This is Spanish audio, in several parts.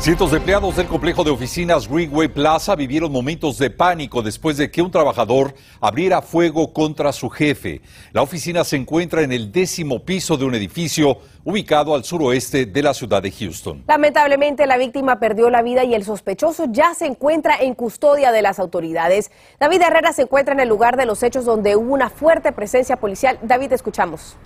Cientos de empleados del complejo de oficinas Greenway Plaza vivieron momentos de pánico después de que un trabajador abriera fuego contra su jefe. La oficina se encuentra en el décimo piso de un edificio ubicado al suroeste de la ciudad de Houston. Lamentablemente, la víctima perdió la vida y el sospechoso ya se encuentra en custodia de las autoridades. David Herrera se encuentra en el lugar de los hechos donde hubo una fuerte presencia policial. David, escuchamos.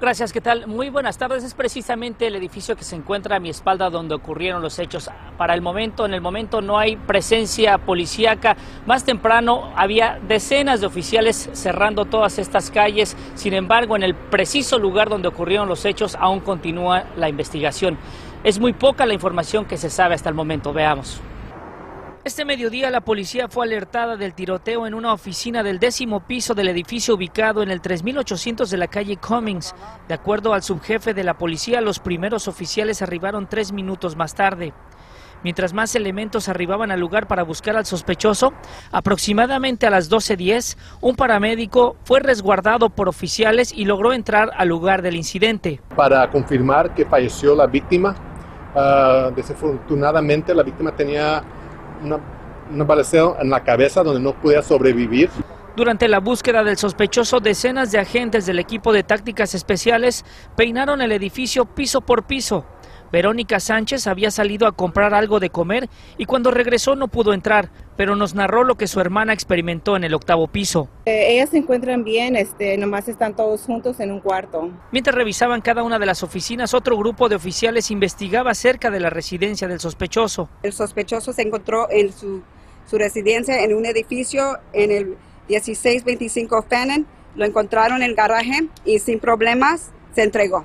Gracias, ¿qué tal? Muy buenas tardes. Es precisamente el edificio que se encuentra a mi espalda donde ocurrieron los hechos. Para el momento, en el momento no hay presencia policíaca. Más temprano había decenas de oficiales cerrando todas estas calles. Sin embargo, en el preciso lugar donde ocurrieron los hechos aún continúa la investigación. Es muy poca la información que se sabe hasta el momento. Veamos. Este mediodía la policía fue alertada del tiroteo en una oficina del décimo piso del edificio ubicado en el 3800 de la calle Cummings. De acuerdo al subjefe de la policía, los primeros oficiales arribaron tres minutos más tarde. Mientras más elementos arribaban al lugar para buscar al sospechoso, aproximadamente a las 12.10, un paramédico fue resguardado por oficiales y logró entrar al lugar del incidente. Para confirmar que falleció la víctima, uh, desafortunadamente la víctima tenía una, un en la cabeza donde no podía sobrevivir. Durante la búsqueda del sospechoso, decenas de agentes del equipo de tácticas especiales peinaron el edificio piso por piso. Verónica Sánchez había salido a comprar algo de comer y cuando regresó no pudo entrar, pero nos narró lo que su hermana experimentó en el octavo piso. Eh, ellas se encuentran bien, este, nomás están todos juntos en un cuarto. Mientras revisaban cada una de las oficinas, otro grupo de oficiales investigaba cerca de la residencia del sospechoso. El sospechoso se encontró en su, su residencia en un edificio en el 1625 Fannin. Lo encontraron en el garaje y sin problemas se entregó.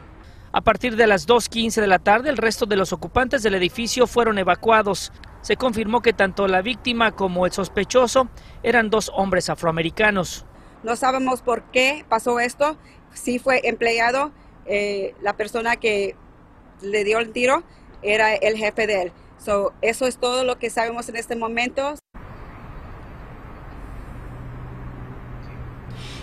A partir de las 2.15 de la tarde, el resto de los ocupantes del edificio fueron evacuados. Se confirmó que tanto la víctima como el sospechoso eran dos hombres afroamericanos. No sabemos por qué pasó esto. Sí fue empleado. Eh, la persona que le dio el tiro era el jefe de él. eso es todo lo que sabemos en este momento.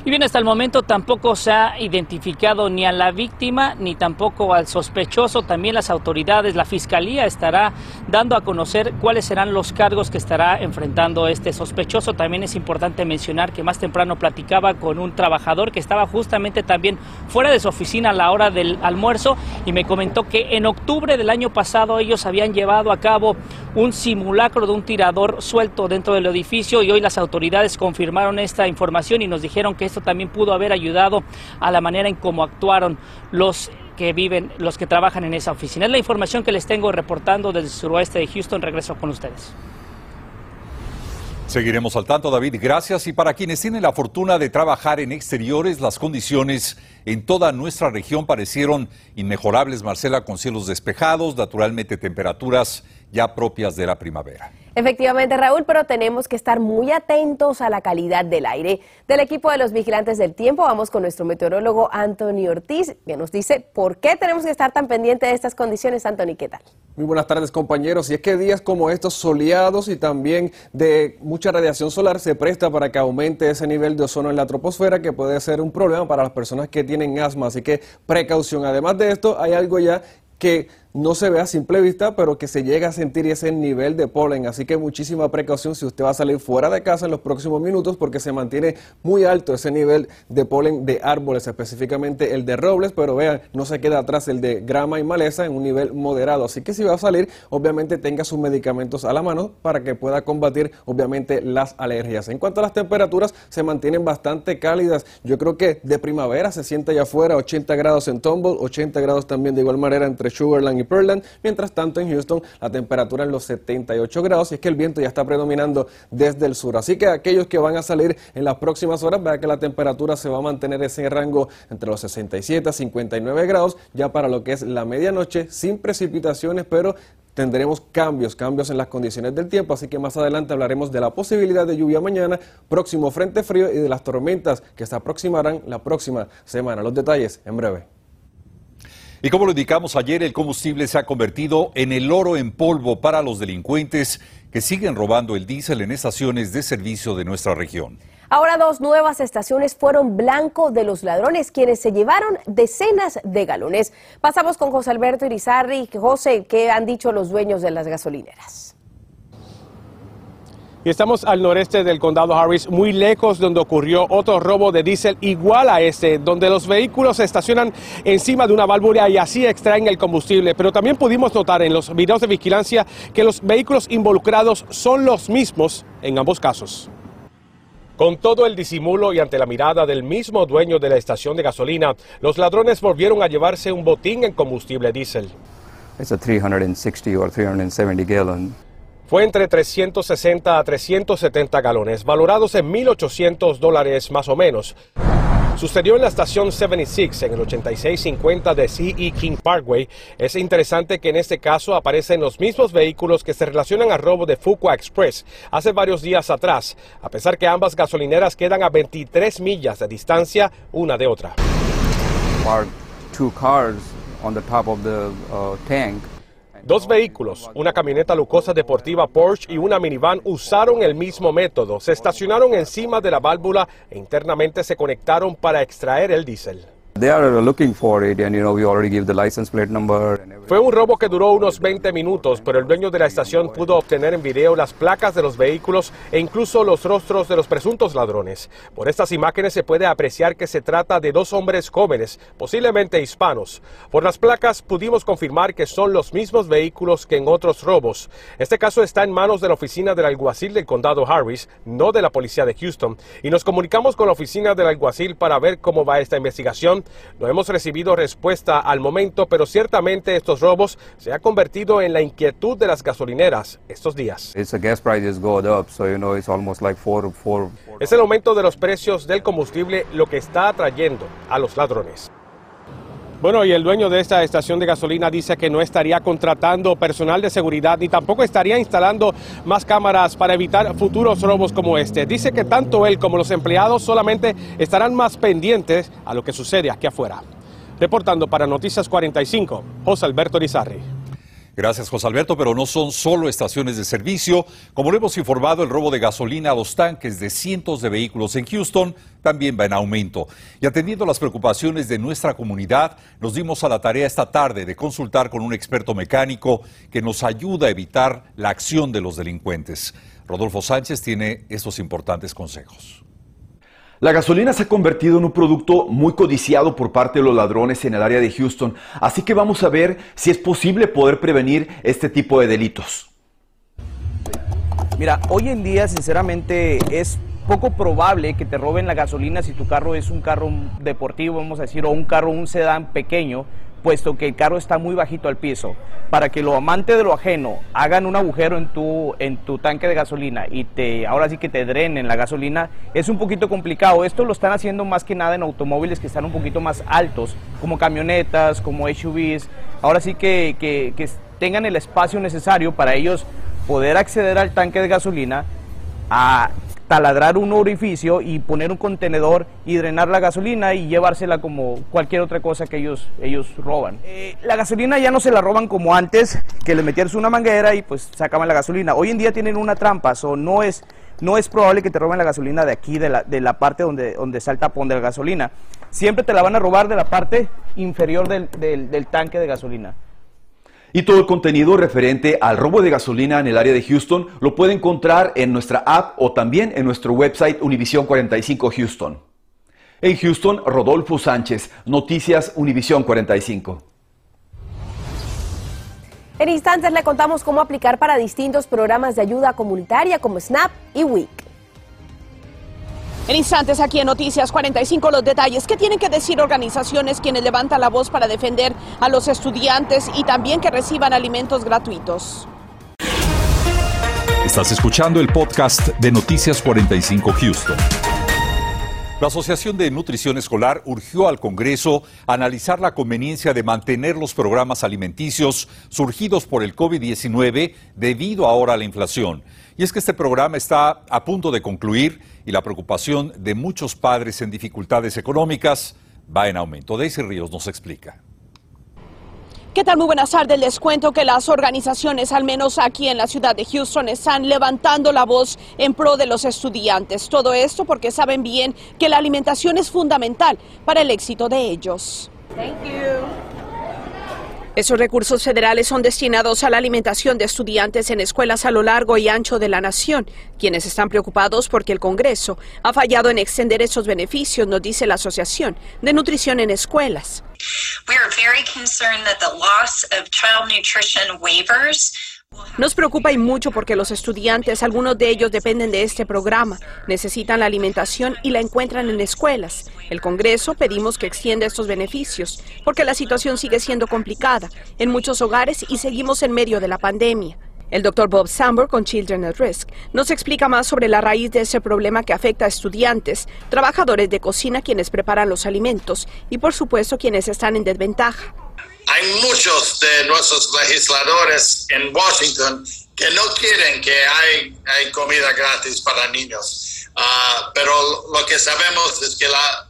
Y bien, hasta el momento tampoco se ha identificado ni a la víctima ni tampoco al sospechoso. También las autoridades, la fiscalía estará dando a conocer cuáles serán los cargos que estará enfrentando este sospechoso. También es importante mencionar que más temprano platicaba con un trabajador que estaba justamente también fuera de su oficina a la hora del almuerzo y me comentó que en octubre del año pasado ellos habían llevado a cabo un simulacro de un tirador suelto dentro del edificio y hoy las autoridades confirmaron esta información y nos dijeron que también pudo haber ayudado a la manera en cómo actuaron los que viven, los que trabajan en esa oficina. Es la información que les tengo reportando desde el suroeste de Houston. Regreso con ustedes. Seguiremos al tanto, David. Gracias. Y para quienes tienen la fortuna de trabajar en exteriores, las condiciones en toda nuestra región parecieron inmejorables, Marcela, con cielos despejados, naturalmente temperaturas ya propias de la primavera. Efectivamente, Raúl, pero tenemos que estar muy atentos a la calidad del aire. Del equipo de los vigilantes del tiempo, vamos con nuestro meteorólogo Anthony Ortiz, que nos dice por qué tenemos que estar tan pendientes de estas condiciones. Anthony, ¿qué tal? Muy buenas tardes, compañeros. Y es que días como estos soleados y también de mucha radiación solar se presta para que aumente ese nivel de ozono en la troposfera, que puede ser un problema para las personas que tienen asma. Así que precaución. Además de esto, hay algo ya que no se ve a simple vista, pero que se llega a sentir ese nivel de polen. Así que muchísima precaución si usted va a salir fuera de casa en los próximos minutos, porque se mantiene muy alto ese nivel de polen de árboles, específicamente el de robles, pero vean, no se queda atrás el de grama y maleza en un nivel moderado. Así que si va a salir, obviamente tenga sus medicamentos a la mano para que pueda combatir, obviamente, las alergias. En cuanto a las temperaturas, se mantienen bastante cálidas. Yo creo que de primavera se siente allá afuera 80 grados en Tumble, 80 grados también de igual manera entre Sugarland y Pearland. Mientras tanto, en Houston la temperatura en los 78 grados y es que el viento ya está predominando desde el sur. Así que aquellos que van a salir en las próximas horas, vean que la temperatura se va a mantener ese rango entre los 67 a 59 grados ya para lo que es la medianoche, sin precipitaciones, pero tendremos cambios, cambios en las condiciones del tiempo, así que más adelante hablaremos de la posibilidad de lluvia mañana, próximo frente frío y de las tormentas que se aproximarán la próxima semana. Los detalles en breve. Y como lo indicamos ayer, el combustible se ha convertido en el oro en polvo para los delincuentes que siguen robando el diésel en estaciones de servicio de nuestra región. Ahora dos nuevas estaciones fueron blanco de los ladrones, quienes se llevaron decenas de galones. Pasamos con José Alberto Irizarri. José, ¿qué han dicho los dueños de las gasolineras? Y estamos al noreste del condado Harris, muy lejos donde ocurrió otro robo de diésel igual a este, donde los vehículos se estacionan encima de una válvula y así extraen el combustible. Pero también pudimos notar en los videos de vigilancia que los vehículos involucrados son los mismos en ambos casos. Con todo el disimulo y ante la mirada del mismo dueño de la estación de gasolina, los ladrones volvieron a llevarse un botín en combustible diésel. It's a 360 or 370 gallon fue entre 360 a 370 galones, valorados en 1.800 dólares más o menos. Sucedió en la estación 76 en el 8650 de CE King Parkway. Es interesante que en este caso aparecen los mismos vehículos que se relacionan al robo de Fuqua Express hace varios días atrás, a pesar que ambas gasolineras quedan a 23 millas de distancia una de otra. Two cars on the top of the uh, tank Dos vehículos, una camioneta lujosa deportiva Porsche y una minivan usaron el mismo método. Se estacionaron encima de la válvula e internamente se conectaron para extraer el diésel. Fue un robo que duró unos 20 minutos, pero el dueño de la estación pudo obtener en video las placas de los vehículos e incluso los rostros de los presuntos ladrones. Por estas imágenes se puede apreciar que se trata de dos hombres jóvenes, posiblemente hispanos. Por las placas pudimos confirmar que son los mismos vehículos que en otros robos. Este caso está en manos de la oficina del alguacil del condado Harris, no de la policía de Houston, y nos comunicamos con la oficina del alguacil para ver cómo va esta investigación no hemos recibido respuesta al momento, pero ciertamente estos robos se han convertido en la inquietud de las gasolineras estos días. Es el aumento de los precios del combustible lo que está atrayendo a los ladrones. Bueno, y el dueño de esta estación de gasolina dice que no estaría contratando personal de seguridad ni tampoco estaría instalando más cámaras para evitar futuros robos como este. Dice que tanto él como los empleados solamente estarán más pendientes a lo que sucede aquí afuera. Reportando para Noticias 45, José Alberto Rizarri. Gracias, José Alberto, pero no son solo estaciones de servicio. Como lo hemos informado, el robo de gasolina a los tanques de cientos de vehículos en Houston también va en aumento. Y atendiendo las preocupaciones de nuestra comunidad, nos dimos a la tarea esta tarde de consultar con un experto mecánico que nos ayuda a evitar la acción de los delincuentes. Rodolfo Sánchez tiene estos importantes consejos. La gasolina se ha convertido en un producto muy codiciado por parte de los ladrones en el área de Houston, así que vamos a ver si es posible poder prevenir este tipo de delitos. Mira, hoy en día sinceramente es poco probable que te roben la gasolina si tu carro es un carro deportivo, vamos a decir, o un carro, un sedán pequeño, puesto que el carro está muy bajito al piso. Para que los amantes de lo ajeno hagan un agujero en tu, en tu tanque de gasolina y te, ahora sí que te drenen la gasolina, es un poquito complicado. Esto lo están haciendo más que nada en automóviles que están un poquito más altos, como camionetas, como SUVs. Ahora sí que, que, tengan el espacio necesario para ellos poder acceder al tanque de gasolina a taladrar un orificio y poner un contenedor y drenar la gasolina y llevársela como cualquier otra cosa que ellos, ellos roban. Eh, la gasolina ya no se la roban como antes, que le metías una manguera y pues sacaban la gasolina. Hoy en día tienen una trampa, o no es, no es probable que te roben la gasolina de aquí, de la, de la parte donde, donde está el tapón de la gasolina. Siempre te la van a robar de la parte inferior del, del tanque de gasolina. Y todo el contenido referente al robo de gasolina en el área de Houston lo puede encontrar en nuestra app o también en nuestro website Univision 45 Houston. En Houston, Rodolfo Sánchez, Noticias Univision 45. En instantes le contamos cómo aplicar para distintos programas de ayuda comunitaria como SNAP y WIC. En instantes aquí en Noticias 45 los detalles. ¿Qué tienen que decir organizaciones quienes levantan la voz para defender a los estudiantes y también que reciban alimentos gratuitos? Estás escuchando el podcast de Noticias 45 Houston. La Asociación de Nutrición Escolar urgió al Congreso a analizar la conveniencia de mantener los programas alimenticios surgidos por el COVID-19 debido ahora a la inflación. Y es que este programa está a punto de concluir y la preocupación de muchos padres en dificultades económicas va en aumento. Daisy Ríos nos explica. ¿Qué tal? Muy buenas tardes. Les cuento que las organizaciones, al menos aquí en la ciudad de Houston, están levantando la voz en pro de los estudiantes. Todo esto porque saben bien que la alimentación es fundamental para el éxito de ellos. Esos recursos federales son destinados a la alimentación de estudiantes en escuelas a lo largo y ancho de la nación, quienes están preocupados porque el Congreso ha fallado en extender esos beneficios, nos dice la Asociación de Nutrición en Escuelas. Nos preocupa y mucho porque los estudiantes, algunos de ellos dependen de este programa, necesitan la alimentación y la encuentran en escuelas. El Congreso pedimos que extienda estos beneficios porque la situación sigue siendo complicada en muchos hogares y seguimos en medio de la pandemia. El doctor Bob Samberg con Children at Risk nos explica más sobre la raíz de ese problema que afecta a estudiantes, trabajadores de cocina quienes preparan los alimentos y por supuesto quienes están en desventaja. Hay muchos de nuestros legisladores en Washington que no quieren que hay, hay comida gratis para niños, uh, pero lo que sabemos es que, la,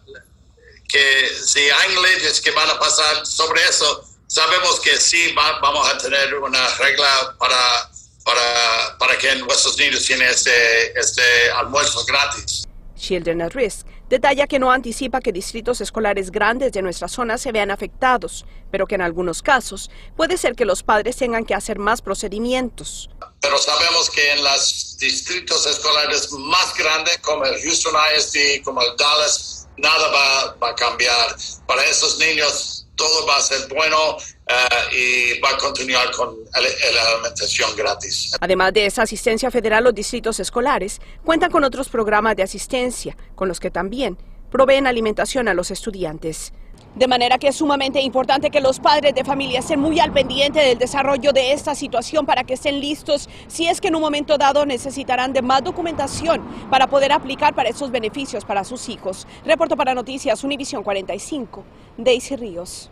que si hay leyes que van a pasar sobre eso, sabemos que sí va, vamos a tener una regla para, para, para que nuestros niños tienen este, este almuerzo gratis. Children at Risk detalla que no anticipa que distritos escolares grandes de nuestra zona se vean afectados, pero que en algunos casos puede ser que los padres tengan que hacer más procedimientos. Pero sabemos que en los distritos escolares más grandes, como el Houston ISD, como el Dallas, nada va, a cambiar. Para esos niños todo va a ser bueno eh, y va a continuar con la alimentación gratis. Además de esa asistencia federal, los distritos escolares cuentan con otros programas de asistencia, con los que también proveen alimentación a los estudiantes. De manera que es sumamente importante que los padres de familia estén muy al pendiente del desarrollo de esta situación para que estén listos si es que en un momento dado necesitarán de más documentación para poder aplicar para esos beneficios para sus hijos. Reporto para Noticias Univisión 45, Daisy Ríos.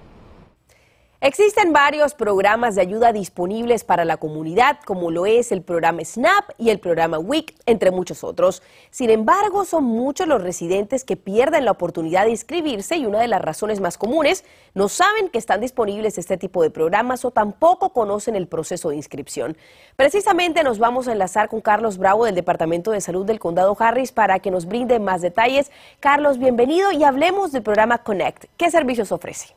Existen varios programas de ayuda disponibles para la comunidad, como lo es el programa SNAP y el programa WIC, entre muchos otros. Sin embargo, son muchos los residentes que pierden la oportunidad de inscribirse y una de las razones más comunes, no saben que están disponibles este tipo de programas o tampoco conocen el proceso de inscripción. Precisamente nos vamos a enlazar con Carlos Bravo del Departamento de Salud del Condado Harris para que nos brinde más detalles. Carlos, bienvenido y hablemos del programa Connect. ¿Qué servicios ofrece?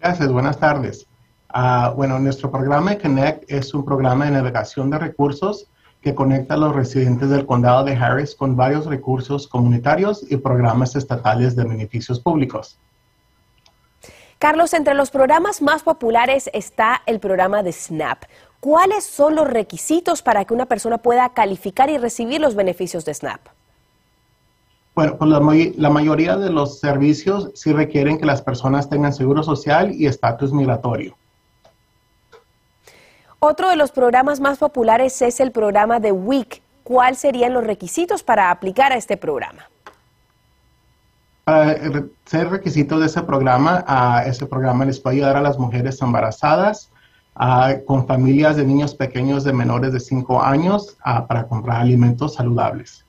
Gracias, buenas tardes. Ah, bueno, nuestro programa Connect es un programa de navegación de recursos que conecta a los residentes del condado de Harris con varios recursos comunitarios y programas estatales de beneficios públicos. Carlos, entre los programas más populares está el programa de SNAP. ¿Cuáles son los requisitos para que una persona pueda calificar y recibir los beneficios de SNAP? Bueno, pues la, mayoría de los servicios sí requieren que las personas tengan seguro social y estatus migratorio. Otro de los programas más populares es el programa de WIC. ¿Cuáles serían los requisitos para aplicar a este programa? Para ser requisito de ese programa, a ese programa les puede ayudar a las mujeres embarazadas, con familias de niños pequeños de menores de 5 años para comprar alimentos saludables.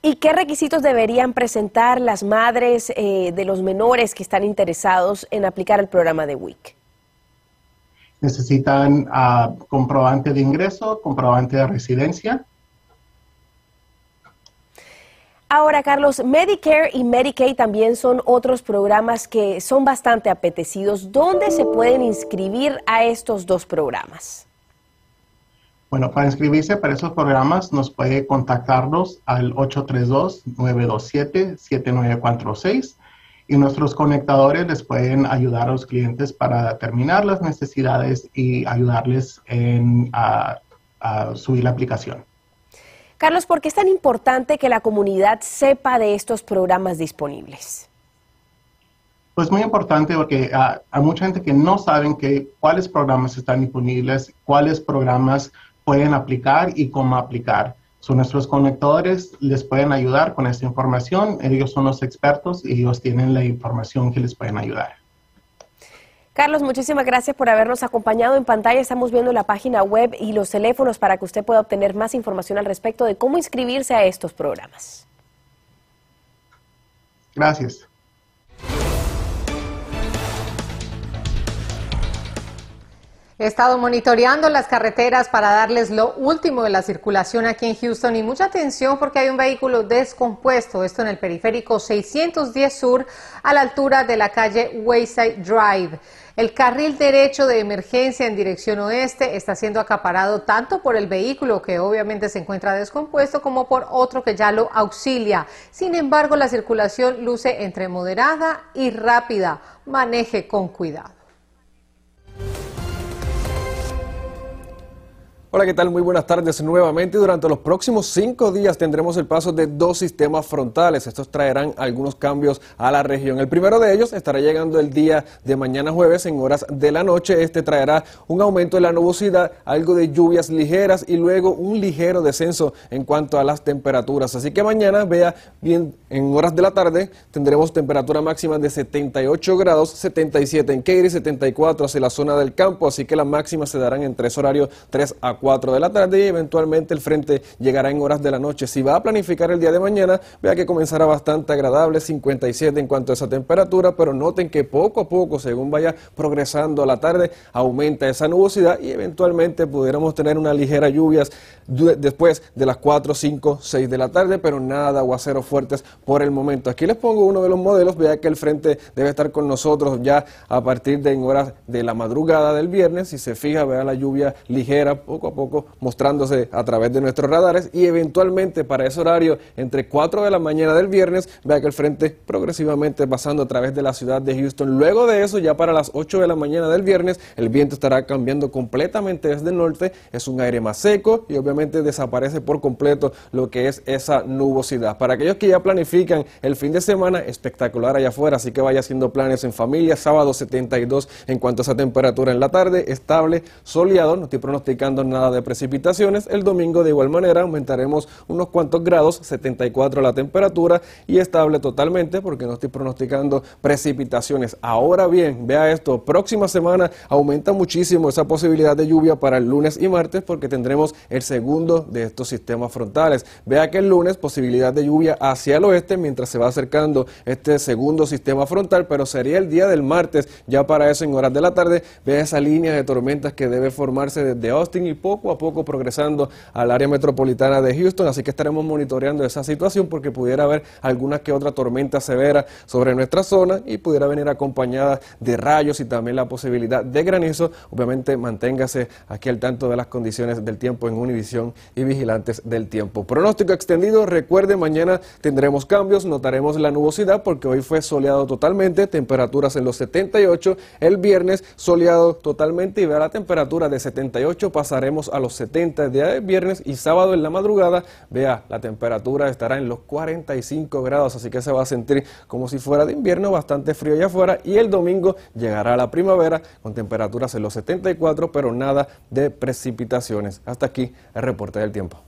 ¿Y qué requisitos deberían presentar las madres eh, de los menores que están interesados en aplicar el programa de WIC? Necesitan ah, comprobante de ingreso, comprobante de residencia. Ahora, Carlos, Medicare y Medicaid también son otros programas que son bastante apetecidos. ¿Dónde se pueden inscribir a estos dos programas? Bueno, para inscribirse para esos programas nos puede contactarnos al 832-927-7946 y nuestros conectadores les pueden ayudar a los clientes para determinar las necesidades y ayudarles en, a, a subir la aplicación. Carlos, ¿por qué es tan importante que la comunidad sepa de estos programas disponibles? Pues muy importante porque ah, hay mucha gente que no saben que, cuáles programas están disponibles, cuáles programas pueden aplicar y cómo aplicar. Son nuestros conectores, les pueden ayudar con esta información. Ellos son los expertos y ellos tienen la información que les pueden ayudar. Carlos, muchísimas gracias por habernos acompañado. En pantalla estamos viendo la página web y los teléfonos para que usted pueda obtener más información al respecto de cómo inscribirse a estos programas. Gracias. He estado monitoreando las carreteras para darles lo último de la circulación aquí en Houston y mucha atención porque hay un vehículo descompuesto, esto en el periférico 610 Sur a la altura de la calle Wayside Drive. El carril derecho de emergencia en dirección oeste está siendo acaparado tanto por el vehículo que obviamente se encuentra descompuesto como por otro que ya lo auxilia. Sin embargo, la circulación luce entre moderada y rápida. Maneje con cuidado. Hola, ¿qué tal? Muy buenas tardes nuevamente. Durante los próximos cinco días tendremos el paso de dos sistemas frontales. Estos traerán algunos cambios a la región. El primero de ellos estará llegando el día de mañana jueves en horas de la noche. Este traerá un aumento de la nubosidad, algo de lluvias ligeras y luego un ligero descenso en cuanto a las temperaturas. Así que mañana, vea bien, en horas de la tarde tendremos temperatura máxima de 78 grados, 77 en Katy, 74 hacia la zona del campo. Así que las máximas se darán en tres horarios 3 a 4 de la tarde y eventualmente el frente llegará en horas de la noche. Si va a planificar el día de mañana, vea que comenzará bastante agradable, 57 en cuanto a esa temperatura, pero noten que poco a poco, según vaya progresando la tarde, aumenta esa nubosidad y eventualmente pudiéramos tener unas ligeras lluvias después de las 4, 5, 6 de la tarde, pero nada aguaceros fuertes por el momento. Aquí les pongo uno de los modelos, vea que el frente debe estar con nosotros ya a partir de en horas de la madrugada del viernes. Si se fija, vea la lluvia ligera poco a poco mostrándose a través de nuestros radares y eventualmente para ese horario entre 4 de la mañana del viernes, vea que el frente progresivamente pasando a través de la ciudad de Houston. Luego de eso, ya para las 8 de la mañana del viernes, el viento estará cambiando completamente desde el norte, es un aire más seco y obviamente desaparece por completo lo que es esa nubosidad. Para aquellos que ya planifican el fin de semana, espectacular allá afuera, así que vaya haciendo planes en familia, sábado 72 en cuanto a esa temperatura en la tarde, estable, soleado, no estoy pronosticando nada de precipitaciones. El domingo de igual manera aumentaremos unos cuantos grados, 74 la temperatura y estable totalmente porque no estoy pronosticando precipitaciones. Ahora bien, vea esto, próxima semana aumenta muchísimo esa posibilidad de lluvia para el lunes y martes porque tendremos el segundo de estos sistemas frontales. Vea que el lunes posibilidad de lluvia hacia el oeste mientras se va acercando este segundo sistema frontal, pero sería el día del martes, ya para eso en horas de la tarde, vea esa línea de tormentas que debe formarse desde Austin y poco a poco progresando al área metropolitana de Houston, así que estaremos monitoreando esa situación porque pudiera haber alguna que otra tormenta severa sobre nuestra zona y pudiera venir acompañada de rayos y también la posibilidad de granizo. Obviamente manténgase aquí al tanto de las condiciones del tiempo en Univisión y vigilantes del tiempo. Pronóstico extendido, recuerde, mañana tendremos cambios, notaremos la nubosidad porque hoy fue soleado totalmente, temperaturas en los 78, el viernes soleado totalmente y vea la temperatura de 78 pasaremos a los 70 de viernes y sábado en la madrugada, vea, la temperatura estará en los 45 grados, así que se va a sentir como si fuera de invierno, bastante frío allá afuera y el domingo llegará la primavera con temperaturas en los 74, pero nada de precipitaciones. Hasta aquí el reporte del tiempo.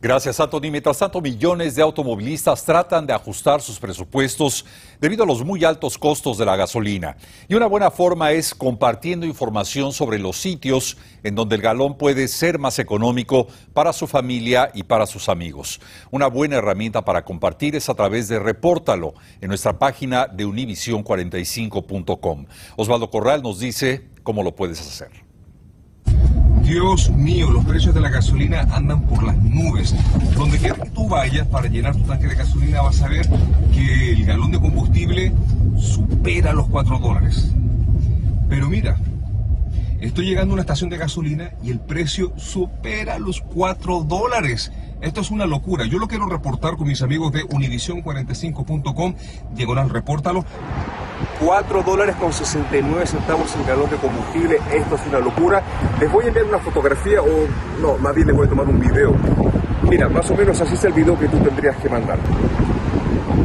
Gracias, Anthony. Mientras tanto, millones de automovilistas tratan de ajustar sus presupuestos debido a los muy altos costos de la gasolina. Y una buena forma es compartiendo información sobre los sitios en donde el galón puede ser más económico para su familia y para sus amigos. Una buena herramienta para compartir es a través de Repórtalo en nuestra página de univision45.com. Osvaldo Corral nos dice cómo lo puedes hacer. Dios mío, los precios de la gasolina andan por las nubes. Donde que tú vayas para llenar tu tanque de gasolina vas a ver que el galón de combustible supera los 4 dólares. Pero mira, estoy llegando a una estación de gasolina y el precio supera los 4 dólares. Esto es una locura. Yo lo quiero reportar con mis amigos de univision45.com. Diagonal, repórtalo. 4 dólares con 69 centavos el galón de combustible. Esto es una locura. Les voy a enviar una fotografía o no, más bien les voy a tomar un video. Mira, más o menos así es el video que tú tendrías que mandar.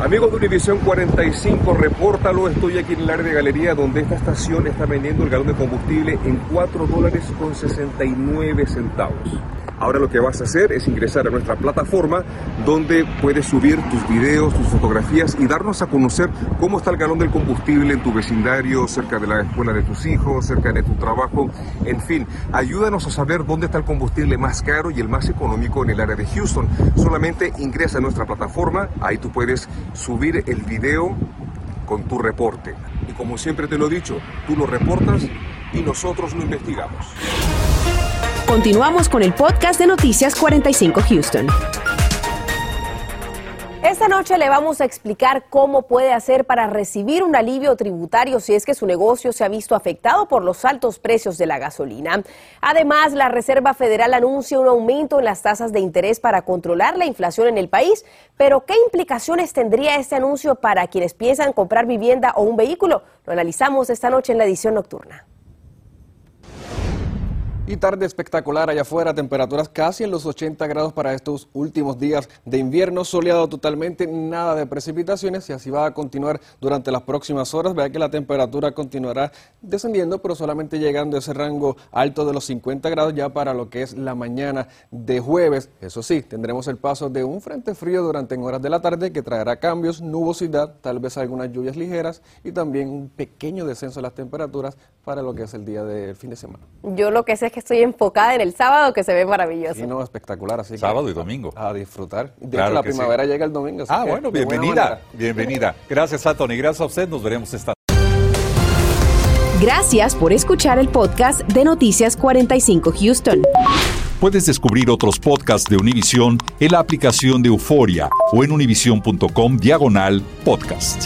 Amigos de Univisión 45, repórtalo. Estoy aquí en el área de galería donde esta estación está vendiendo el galón de combustible en 4 dólares con 69 centavos. Ahora lo que vas a hacer es ingresar a nuestra plataforma donde puedes subir tus videos, tus fotografías y darnos a conocer cómo está el galón del combustible en tu vecindario, cerca de la escuela de tus hijos, cerca de tu trabajo. En fin, ayúdanos a saber dónde está el combustible más caro y el más económico en el área de Houston. Solamente ingresa a nuestra plataforma, ahí tú puedes subir el video con tu reporte. Y como siempre te lo he dicho, tú lo reportas y nosotros lo investigamos. Continuamos con el podcast de Noticias 45 Houston. Esta noche le vamos a explicar cómo puede hacer para recibir un alivio tributario si es que su negocio se ha visto afectado por los altos precios de la gasolina. Además, la Reserva Federal anuncia un aumento en las tasas de interés para controlar la inflación en el país. Pero, ¿qué implicaciones tendría este anuncio para quienes piensan comprar vivienda o un vehículo? Lo analizamos esta noche en la edición nocturna. Y tarde espectacular allá afuera, temperaturas casi en los 80 grados para estos últimos días de invierno, soleado totalmente, nada de precipitaciones y así va a continuar durante las próximas horas. Vea que la temperatura continuará descendiendo, pero solamente llegando a ese rango alto de los 50 grados ya para lo que es la mañana de jueves. Eso sí, tendremos el paso de un frente frío durante en horas de la tarde que traerá cambios, nubosidad, tal vez algunas lluvias ligeras y también un pequeño descenso de las temperaturas para lo que es el día del fin de semana. Yo lo que sé es que estoy enfocada en el sábado, que se ve maravilloso. Y no, espectacular, así Sábado y domingo. A disfrutar. De hecho, la primavera llega el domingo. ah, bueno, bienvenida, bienvenida. Gracias, Anthony. Gracias a usted. Nos veremos esta Gracias por escuchar el podcast de Noticias 45 Houston. Puedes descubrir otros podcasts de Univision en la aplicación de Euforia o en univision.com diagonal podcast.